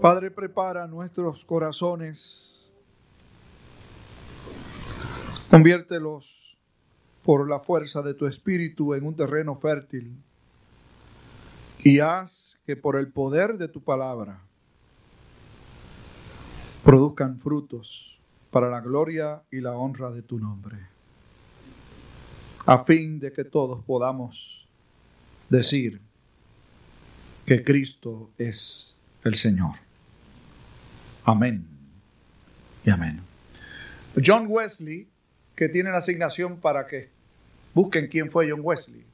Padre, prepara nuestros corazones, conviértelos por la fuerza de tu espíritu en un terreno fértil. Y haz que por el poder de tu palabra produzcan frutos para la gloria y la honra de tu nombre, a fin de que todos podamos decir que Cristo es el Señor. Amén y amén. John Wesley, que tiene la asignación para que busquen quién fue John Wesley,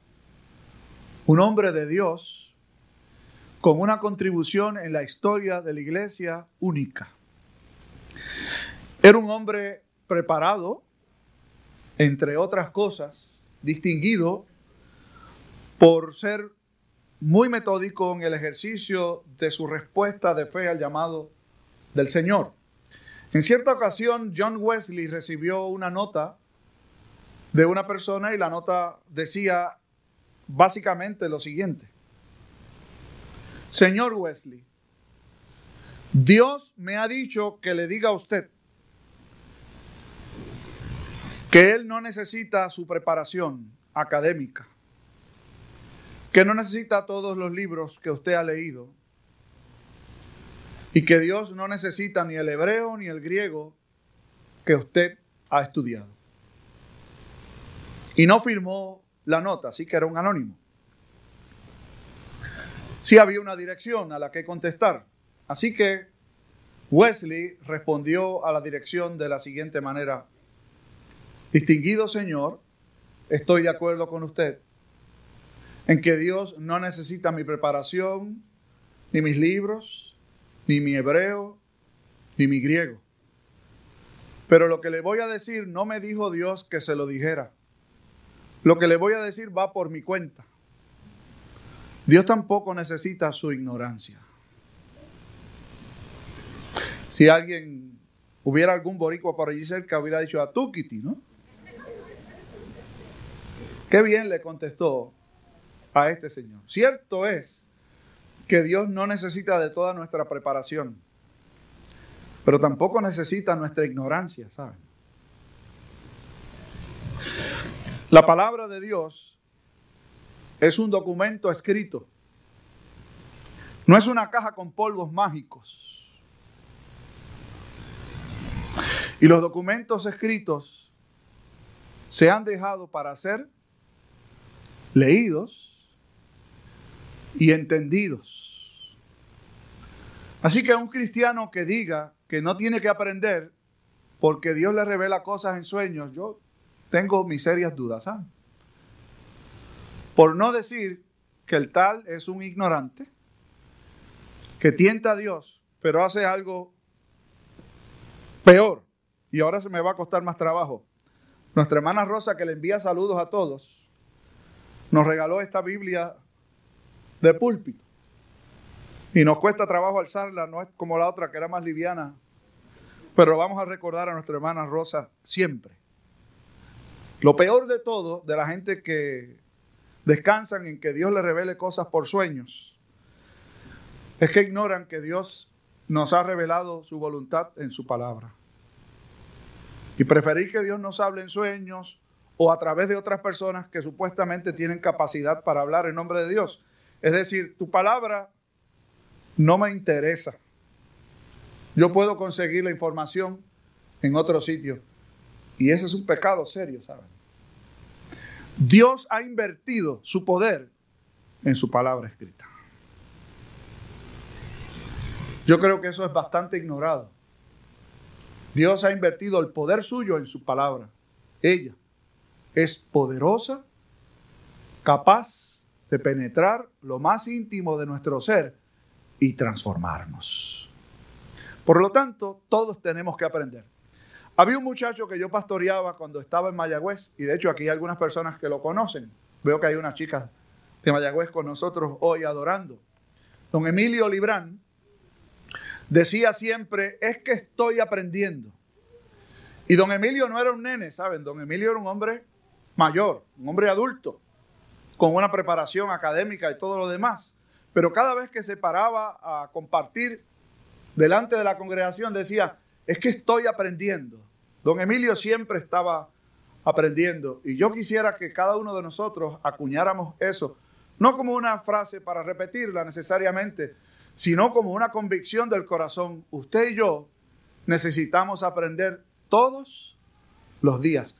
un hombre de Dios con una contribución en la historia de la iglesia única. Era un hombre preparado, entre otras cosas, distinguido por ser muy metódico en el ejercicio de su respuesta de fe al llamado del Señor. En cierta ocasión, John Wesley recibió una nota de una persona y la nota decía básicamente lo siguiente. Señor Wesley, Dios me ha dicho que le diga a usted que Él no necesita su preparación académica, que no necesita todos los libros que usted ha leído, y que Dios no necesita ni el hebreo ni el griego que usted ha estudiado. Y no firmó la nota, así que era un anónimo. Sí había una dirección a la que contestar. Así que Wesley respondió a la dirección de la siguiente manera. Distinguido Señor, estoy de acuerdo con usted en que Dios no necesita mi preparación, ni mis libros, ni mi hebreo, ni mi griego. Pero lo que le voy a decir no me dijo Dios que se lo dijera. Lo que le voy a decir va por mi cuenta. Dios tampoco necesita su ignorancia. Si alguien hubiera algún boricua por allí cerca, hubiera dicho a Tukiti, ¿no? Qué bien le contestó a este señor. Cierto es que Dios no necesita de toda nuestra preparación, pero tampoco necesita nuestra ignorancia, ¿saben? La palabra de Dios es un documento escrito, no es una caja con polvos mágicos. Y los documentos escritos se han dejado para ser leídos y entendidos. Así que un cristiano que diga que no tiene que aprender porque Dios le revela cosas en sueños, yo tengo mis serias dudas. ¿saben? Por no decir que el tal es un ignorante, que tienta a Dios, pero hace algo peor. Y ahora se me va a costar más trabajo. Nuestra hermana Rosa, que le envía saludos a todos, nos regaló esta Biblia de púlpito. Y nos cuesta trabajo alzarla, no es como la otra que era más liviana. Pero vamos a recordar a nuestra hermana Rosa siempre. Lo peor de todo, de la gente que descansan en que Dios le revele cosas por sueños, es que ignoran que Dios nos ha revelado su voluntad en su palabra. Y preferir que Dios nos hable en sueños o a través de otras personas que supuestamente tienen capacidad para hablar en nombre de Dios, es decir, tu palabra no me interesa. Yo puedo conseguir la información en otro sitio. Y ese es un pecado serio, ¿saben? Dios ha invertido su poder en su palabra escrita. Yo creo que eso es bastante ignorado. Dios ha invertido el poder suyo en su palabra. Ella es poderosa, capaz de penetrar lo más íntimo de nuestro ser y transformarnos. Por lo tanto, todos tenemos que aprender. Había un muchacho que yo pastoreaba cuando estaba en Mayagüez, y de hecho aquí hay algunas personas que lo conocen. Veo que hay una chica de Mayagüez con nosotros hoy adorando. Don Emilio Librán decía siempre, es que estoy aprendiendo. Y don Emilio no era un nene, ¿saben? Don Emilio era un hombre mayor, un hombre adulto con una preparación académica y todo lo demás. Pero cada vez que se paraba a compartir delante de la congregación decía, es que estoy aprendiendo. Don Emilio siempre estaba aprendiendo y yo quisiera que cada uno de nosotros acuñáramos eso, no como una frase para repetirla necesariamente, sino como una convicción del corazón. Usted y yo necesitamos aprender todos los días.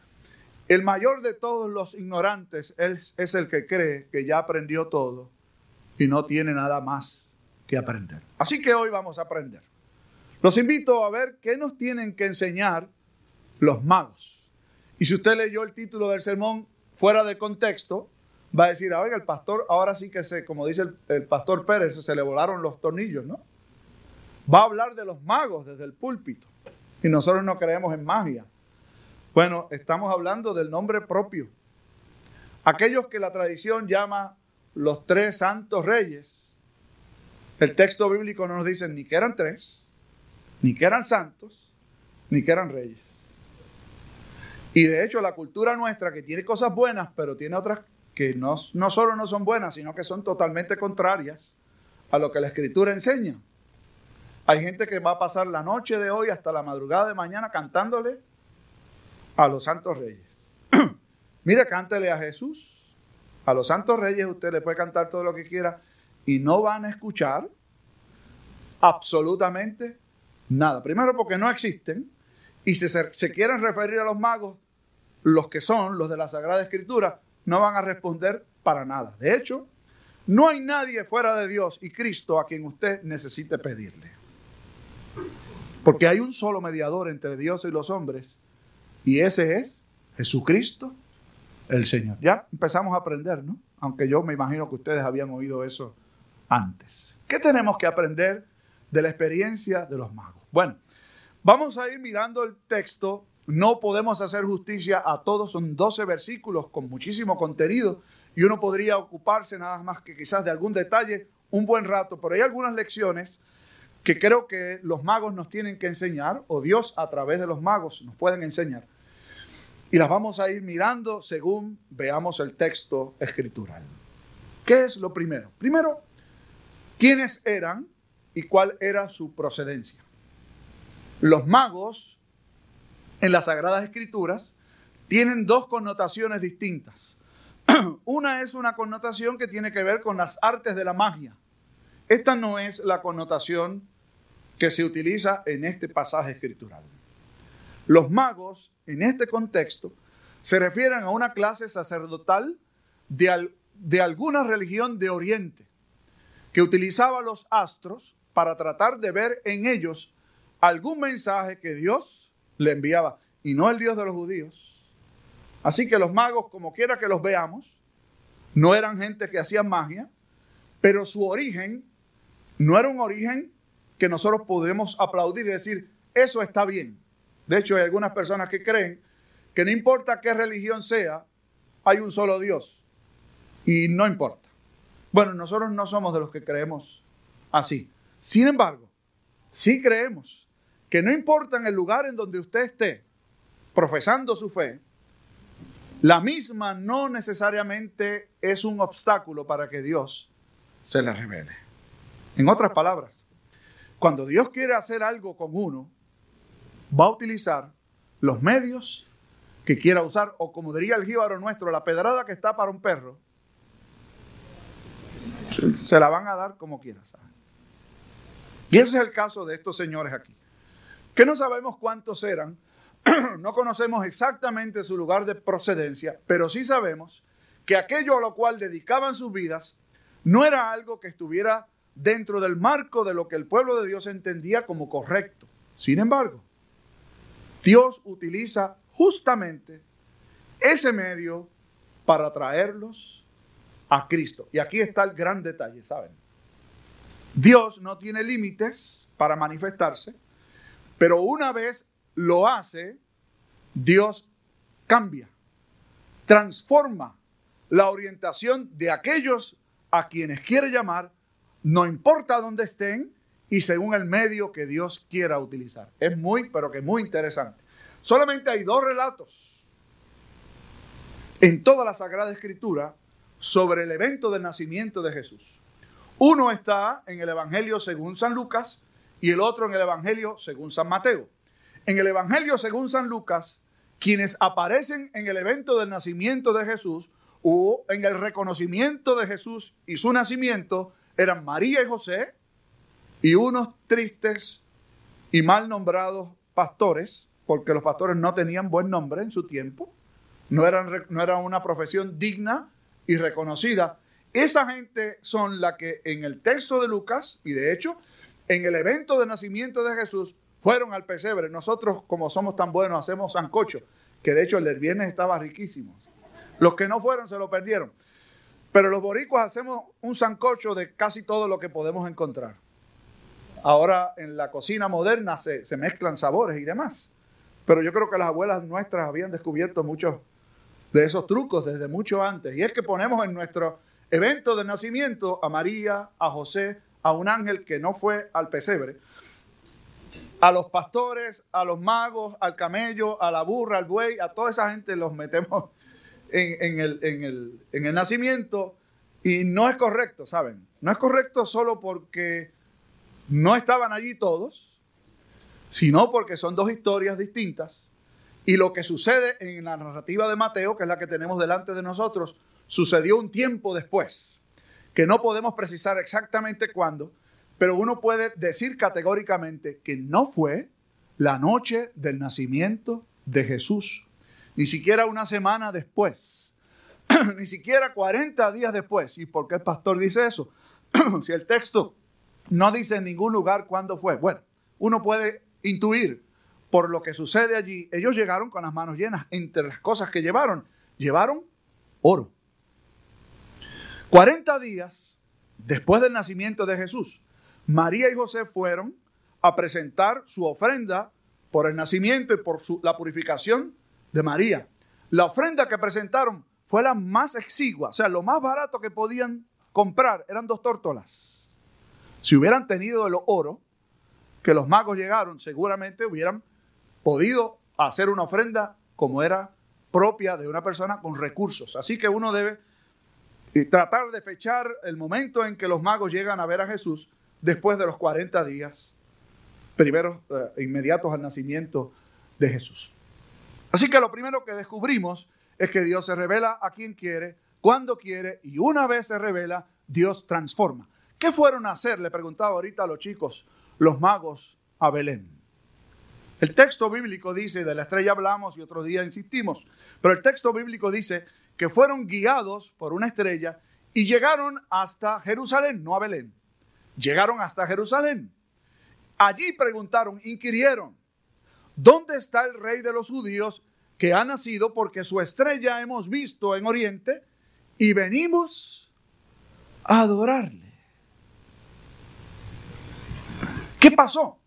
El mayor de todos los ignorantes es, el que cree que ya aprendió todo y no tiene nada más que aprender. Así que hoy vamos a aprender. Los invito a ver qué nos tienen que enseñar los magos. Y si usted leyó el título del sermón fuera de contexto, va a decir, ah, oiga, el pastor, ahora sí que se, como dice el, el pastor Pérez, se le volaron los tornillos, ¿no? Va a hablar de los magos desde el púlpito. Y nosotros no creemos en magia. Bueno, estamos hablando del nombre propio. Aquellos que la tradición llama los tres santos reyes, el texto bíblico no nos dice ni que eran tres, ni que eran santos, ni que eran reyes. Y de hecho la cultura nuestra, que tiene cosas buenas, pero tiene otras que no, solo no son buenas, sino que son totalmente contrarias a lo que la escritura enseña. Hay gente que va a pasar la noche de hoy hasta la madrugada de mañana cantándole a los santos reyes. Mire, cántele a Jesús. A los santos reyes usted le puede cantar todo lo que quiera y no van a escuchar absolutamente nada. Primero porque no existen y si se, se quieren referir a los magos, los que son los de la Sagrada Escritura, no van a responder para nada. De hecho, no hay nadie fuera de Dios y Cristo a quien usted necesite pedirle. Porque hay un solo mediador entre Dios y los hombres y ese es Jesucristo el Señor. Ya empezamos a aprender, ¿no? Aunque yo me imagino que ustedes habían oído eso antes. ¿Qué tenemos que aprender de la experiencia de los magos? Bueno, vamos a ir mirando el texto. No podemos hacer justicia a todos, son 12 versículos con muchísimo contenido y uno podría ocuparse nada más que quizás de algún detalle un buen rato, pero hay algunas lecciones que creo que los magos nos tienen que enseñar, o Dios a través de los magos nos pueden enseñar. Y las vamos a ir mirando según veamos el texto escritural. ¿Qué es lo primero? Primero, ¿quiénes eran y cuál era su procedencia? Los magos en las Sagradas Escrituras tienen dos connotaciones distintas. Una es una connotación que tiene que ver con las artes de la magia. Esta no es la connotación que se utiliza en este pasaje escritural. Los magos, en este contexto, se refieren a una clase sacerdotal de, de alguna religión de Oriente, que utilizaba los astros para tratar de ver en ellos algún mensaje que Dios le enviaba, y no el Dios de los judíos. Así que los magos, como quiera que los veamos, no eran gente que hacían magia, pero su origen no era un origen que nosotros podemos aplaudir y decir, eso está bien. De hecho, hay algunas personas que creen que no importa qué religión sea, hay un solo Dios. Y no importa. Bueno, nosotros no somos de los que creemos así. Sin embargo, sí creemos que no importa en el lugar en donde usted esté profesando su fe, la misma no necesariamente es un obstáculo para que Dios se le revele. En otras palabras, cuando Dios quiere hacer algo con uno, va a utilizar los medios que quiera usar, o como diría el jíbaro nuestro, la pedrada que está para un perro, se la van a dar como quiera. Y ese es el caso de estos señores aquí, que no sabemos cuántos eran, no conocemos exactamente su lugar de procedencia, pero sí sabemos que aquello a lo cual dedicaban sus vidas no era algo que estuviera dentro del marco de lo que el pueblo de Dios entendía como correcto. Sin embargo, Dios utiliza justamente ese medio para traerlos a Cristo. Y aquí está el gran detalle, ¿saben? Dios no tiene límites para manifestarse, pero una vez lo hace, Dios cambia, transforma la orientación de aquellos a quienes quiere llamar no importa dónde estén y según el medio que Dios quiera utilizar. Es muy, pero que muy interesante. Solamente hay dos relatos en toda la Sagrada Escritura sobre el evento del nacimiento de Jesús. Uno está en el Evangelio según San Lucas y el otro en el Evangelio según San Mateo. En el Evangelio según San Lucas, quienes aparecen en el evento del nacimiento de Jesús o en el reconocimiento de Jesús y su nacimiento eran María y José y unos tristes y mal nombrados pastores, porque los pastores no tenían buen nombre en su tiempo, no eran, no una profesión digna y reconocida. Esa gente son la que en el texto de Lucas, y de hecho, en el evento de nacimiento de Jesús, fueron al pesebre. Nosotros, como somos tan buenos, hacemos sancocho, que de hecho el del viernes estaba riquísimo. Los que no fueron se lo perdieron. Pero los boricuas hacemos un sancocho de casi todo lo que podemos encontrar. Ahora en la cocina moderna se, se mezclan sabores y demás. Pero yo creo que las abuelas nuestras habían descubierto muchos de esos trucos desde mucho antes. Y es que ponemos en nuestro evento de nacimiento a María, a José, a un ángel que no fue al pesebre, a los pastores, a los magos, al camello, a la burra, al buey, a toda esa gente los metemos en, el, en el nacimiento y no es correcto, ¿saben? No es correcto solo porque no estaban allí todos, sino porque son dos historias distintas y lo que sucede en la narrativa de Mateo, que es la que tenemos delante de nosotros, sucedió un tiempo después, que no podemos precisar exactamente cuándo, pero uno puede decir categóricamente que no fue la noche del nacimiento de Jesús, ni siquiera una semana después, ni siquiera 40 días después. ¿Y por qué el pastor dice eso? si el texto no dice en ningún lugar cuándo fue. Bueno, uno puede intuir por lo que sucede allí, ellos llegaron con las manos llenas. Entre las cosas que llevaron, llevaron oro. 40 días después del nacimiento de Jesús, María y José fueron a presentar su ofrenda por el nacimiento y por la purificación de María. La ofrenda que presentaron fue la más exigua, o sea, lo más barato que podían comprar eran dos tórtolas. Si hubieran tenido el oro que los magos llegaron, seguramente hubieran podido hacer una ofrenda como era propia de una persona con recursos. Así que uno debe eh, tratar de fechar el momento en que los magos llegan a ver a Jesús después de los 40 días primeros eh, inmediatos al nacimiento de Jesús. Así que lo primero que descubrimos es que Dios se revela a quien quiere, cuando quiere, y una vez se revela, Dios transforma. ¿Qué fueron a hacer? Le preguntaba ahorita a los chicos, los magos a Belén. El texto bíblico dice, de la estrella hablamos y otro día insistimos, pero el texto bíblico dice que fueron guiados por una estrella y llegaron hasta Jerusalén, no a Belén. Llegaron hasta Jerusalén. Allí preguntaron, inquirieron, ¿dónde está el rey de los judíos que ha nacido? Porque su estrella hemos visto en Oriente y venimos a adorarle. ¿Qué pasó?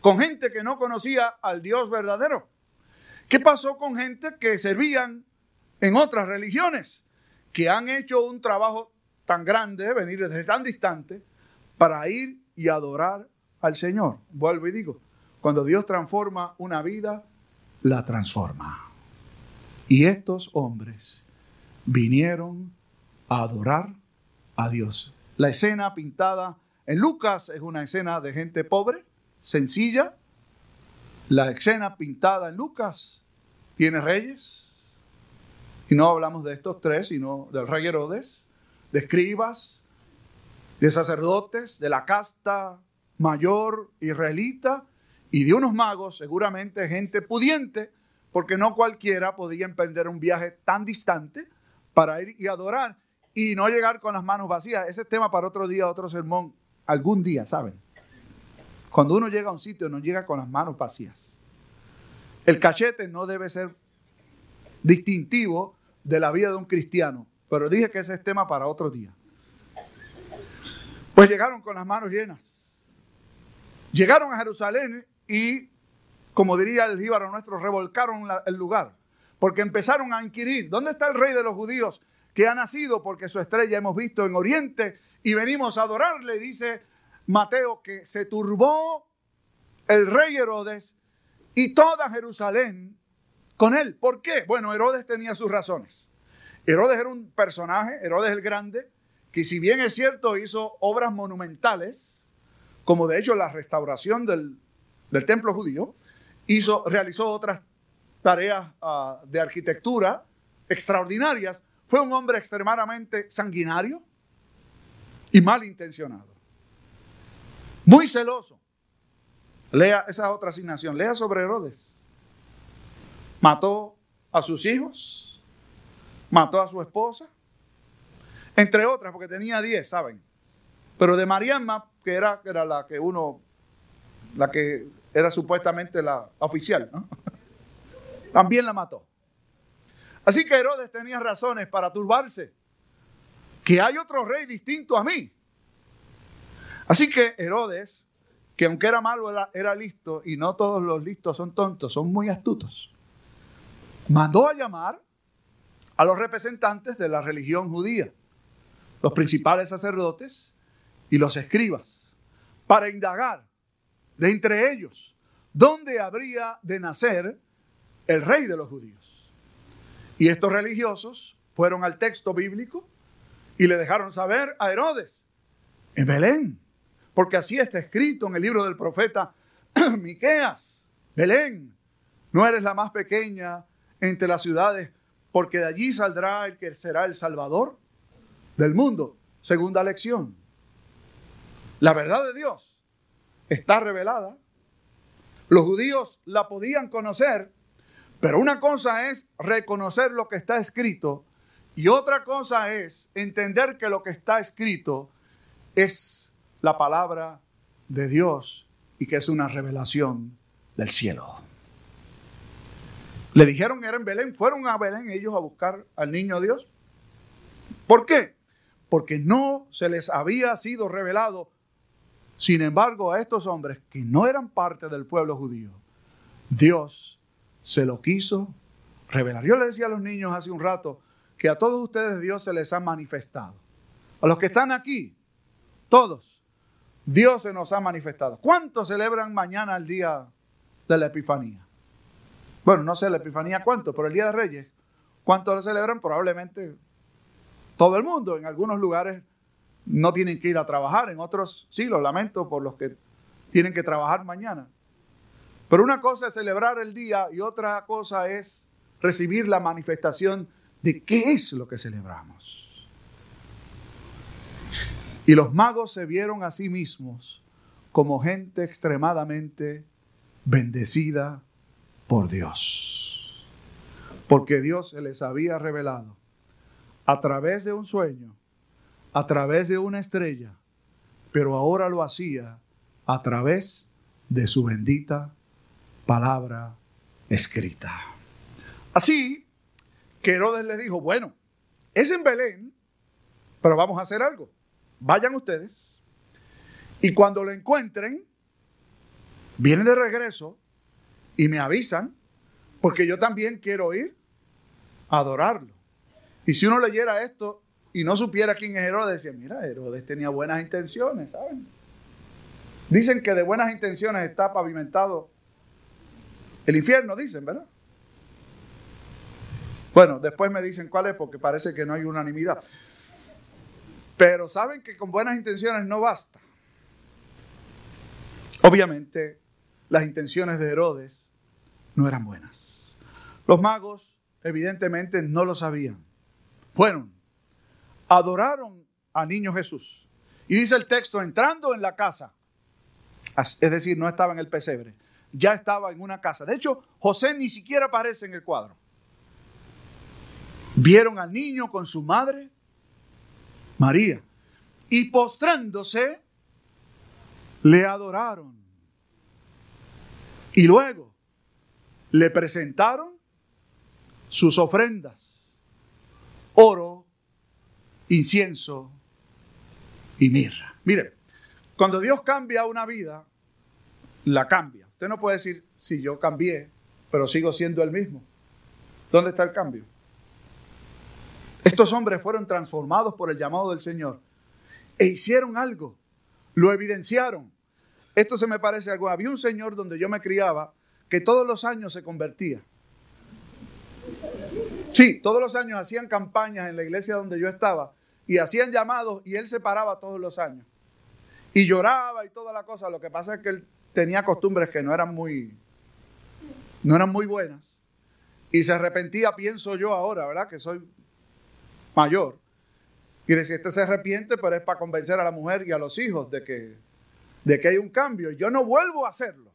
con gente que no conocía al Dios verdadero? ¿Qué pasó con gente que servían en otras religiones, que han hecho un trabajo tan grande, venir desde tan distante, para ir y adorar al Señor? Vuelvo y digo, cuando Dios transforma una vida, la transforma. Y estos hombres vinieron a adorar a Dios. La escena pintada en Lucas es una escena de gente pobre, sencilla. La escena pintada en Lucas tiene reyes. Y no hablamos de estos tres, sino del rey Herodes, de escribas, de sacerdotes, de la casta mayor israelita y de unos magos, seguramente gente pudiente, porque no cualquiera podía emprender un viaje tan distante para ir y adorar y no llegar con las manos vacías. Ese es tema para otro día, otro sermón, algún día, ¿saben? Cuando uno llega a un sitio, no llega con las manos vacías. El cachete no debe ser distintivo de la vida de un cristiano, pero dije que ese es tema para otro día. Pues llegaron con las manos llenas. Llegaron a Jerusalén y, como diría el jíbaro nuestro, revolcaron el lugar, porque empezaron a inquirir, ¿dónde está el rey de los judíos que ha nacido? Porque su estrella hemos visto en Oriente y venimos a adorarle, dice Mateo que se turbó el rey Herodes y toda Jerusalén con él. ¿Por qué? Bueno, Herodes tenía sus razones. Herodes era un personaje, Herodes el Grande, que si bien es cierto hizo obras monumentales, como de hecho la restauración del, templo judío, hizo, realizó otras tareas ah, de arquitectura extraordinarias, fue un hombre extremadamente sanguinario y malintencionado. Muy celoso. Lea esa otra asignación, lea sobre Herodes. Mató a sus hijos, mató a su esposa, entre otras, porque tenía diez, ¿saben? Pero de Mariamma, que era, era la que uno, la que era supuestamente la oficial, también la mató. Así que Herodes tenía razones para turbarse, que hay otro rey distinto a mí. Así que Herodes, que aunque era malo, era, era listo, y no todos los listos son tontos, son muy astutos, mandó a llamar a los representantes de la religión judía, los principales sacerdotes, y los escribas para indagar de entre ellos dónde habría de nacer el rey de los judíos. Y estos religiosos fueron al texto bíblico y le dejaron saber a Herodes en Belén, porque así está escrito en el libro del profeta Miqueas, Belén, no eres la más pequeña entre las ciudades, porque de allí saldrá el que será el Salvador del mundo. Segunda lección. La verdad de Dios está revelada. Los judíos la podían conocer, pero una cosa es reconocer lo que está escrito y otra cosa es entender que lo que está escrito es la palabra de Dios y que es una revelación del cielo. Le dijeron que era en Belén, fueron a Belén ellos a buscar al niño Dios. ¿Por qué? Porque no se les había sido revelado sin embargo, a estos hombres que no eran parte del pueblo judío, Dios se lo quiso revelar. Yo le decía a los niños hace un rato que a todos ustedes Dios se les ha manifestado. A los que están aquí, todos, Dios se nos ha manifestado. ¿Cuántos celebran mañana el día de la Epifanía? Bueno, no sé la Epifanía cuánto, pero el Día de Reyes, ¿cuántos lo celebran? Probablemente todo el mundo. En algunos lugares no tienen que ir a trabajar, en otros sí, lo lamento por los que tienen que trabajar mañana. Pero una cosa es celebrar el día y otra cosa es recibir la manifestación de qué es lo que celebramos. Y los magos se vieron a sí mismos como gente extremadamente bendecida por Dios. Porque Dios se les había revelado a través de un sueño a través de una estrella, pero ahora lo hacía a través de su bendita palabra escrita. Así que Herodes le dijo, bueno, es en Belén, pero vamos a hacer algo. Vayan ustedes y cuando lo encuentren, vienen de regreso y me avisan, porque yo también quiero ir a adorarlo. Y si uno leyera esto y no supiera quién es Herodes, decía, mira, Herodes tenía buenas intenciones, ¿saben? Dicen que de buenas intenciones está pavimentado el infierno, dicen, ¿verdad? Bueno, después me dicen cuál es porque parece que no hay unanimidad. Pero saben que con buenas intenciones no basta. Obviamente, las intenciones de Herodes no eran buenas. Los magos, evidentemente, no lo sabían. Fueron adoraron al niño Jesús. Y dice el texto, entrando en la casa, es decir, no estaba en el pesebre, ya estaba en una casa. De hecho, José ni siquiera aparece en el cuadro. Vieron al niño con su madre, María, y postrándose, le adoraron. Y luego le presentaron sus ofrendas, oro, incienso y mirra. Mire, cuando Dios cambia una vida, la cambia. Usted no puede decir, si yo cambié, pero sigo siendo el mismo. ¿Dónde está el cambio? Estos hombres fueron transformados por el llamado del Señor e hicieron algo, lo evidenciaron. Esto se me parece algo. Había un señor donde yo me criaba que todos los años se convertía. Sí, todos los años hacían campañas en la iglesia donde yo estaba y hacían llamados y él se paraba todos los años. Y lloraba y toda la cosa. Lo que pasa es que él tenía costumbres que no eran muy, no eran muy buenas. Y se arrepentía, pienso yo ahora, ¿verdad? Que soy mayor. Y decía, este se arrepiente, pero es para convencer a la mujer y a los hijos de que, de que hay un cambio. Yo no vuelvo a hacerlo.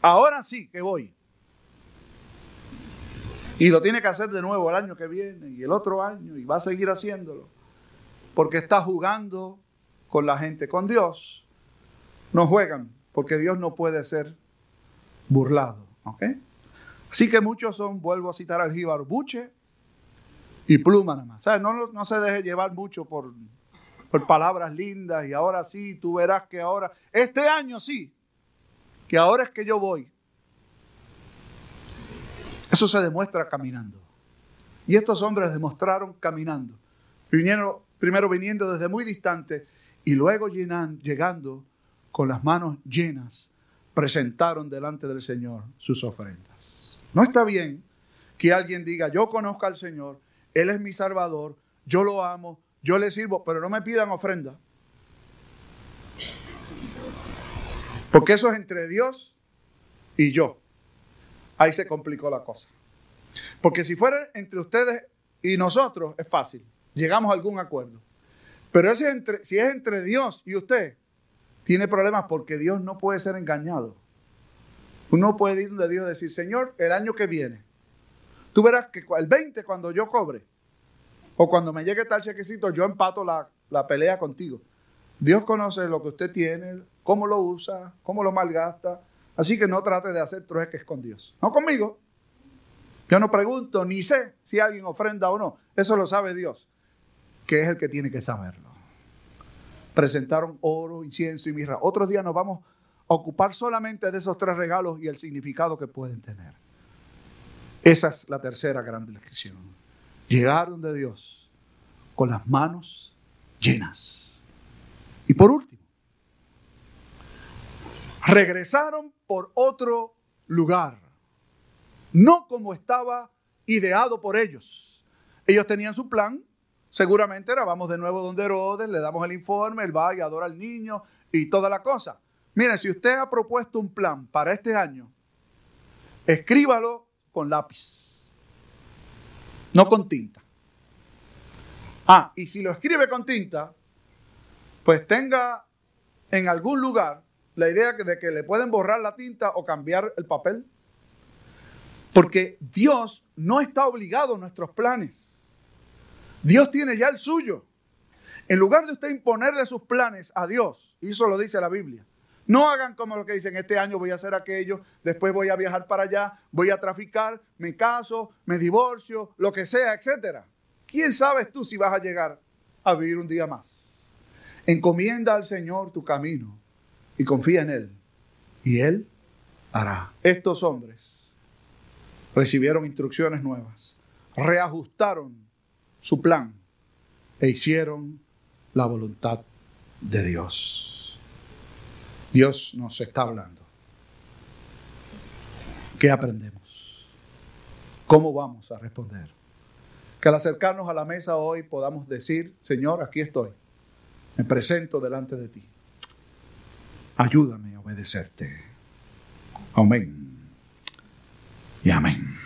Ahora sí que voy. Y lo tiene que hacer de nuevo el año que viene y el otro año y va a seguir haciéndolo. Porque está jugando con la gente. Con Dios no juegan porque Dios no puede ser burlado. ¿ok? Así que muchos son, vuelvo a citar al jíbaro, buche y pluma nada más. No, no se deje llevar mucho por, por palabras lindas y ahora sí, tú verás que ahora, este año sí, que ahora es que yo voy. Eso se demuestra caminando. Y estos hombres demostraron caminando. Vinieron, primero viniendo desde muy distante y luego llegando con las manos llenas, presentaron delante del Señor sus ofrendas. No está bien que alguien diga, yo conozco al Señor, Él es mi Salvador, yo lo amo, yo le sirvo, pero no me pidan ofrenda. Porque eso es entre Dios y yo ahí se complicó la cosa. Porque si fuera entre ustedes y nosotros, es fácil. Llegamos a algún acuerdo. Pero si es entre Dios y usted, tiene problemas porque Dios no puede ser engañado. Uno puede ir donde Dios y decir, Señor, el año que viene, tú verás que el 20 cuando yo cobre, o cuando me llegue tal chequecito, yo empato la, la pelea contigo. Dios conoce lo que usted tiene, cómo lo usa, cómo lo malgasta, Así que no trate de hacer trueques con Dios. No conmigo. Yo no pregunto ni sé si alguien ofrenda o no. Eso lo sabe Dios, que es el que tiene que saberlo. Presentaron oro, incienso y mirra. Otros días nos vamos a ocupar solamente de esos tres regalos y el significado que pueden tener. Esa es la tercera gran descripción. Llegaron de Dios con las manos llenas. Y por último, regresaron por otro lugar, no como estaba ideado por ellos. Ellos tenían su plan, seguramente era vamos de nuevo donde Herodes, le damos el informe, él va y adora al niño y toda la cosa. Miren, si usted ha propuesto un plan para este año, escríbalo con lápiz, no con tinta. Ah, y si lo escribe con tinta, pues tenga en algún lugar la idea de que le pueden borrar la tinta o cambiar el papel. Porque Dios no está obligado a nuestros planes. Dios tiene ya el suyo. En lugar de usted imponerle sus planes a Dios, y eso lo dice la Biblia, no hagan como lo que dicen, este año voy a hacer aquello, después voy a viajar para allá, voy a traficar, me caso, me divorcio, lo que sea, etc. ¿Quién sabes tú si vas a llegar a vivir un día más? Encomienda al Señor tu camino y confía en Él. Y Él hará. Estos hombres recibieron instrucciones nuevas, reajustaron su plan e hicieron la voluntad de Dios. Dios nos está hablando. ¿Qué aprendemos? ¿Cómo vamos a responder? Que al acercarnos a la mesa hoy podamos decir, Señor, aquí estoy, me presento delante de ti. Ayúdame a obedecerte. Amén. Y amén.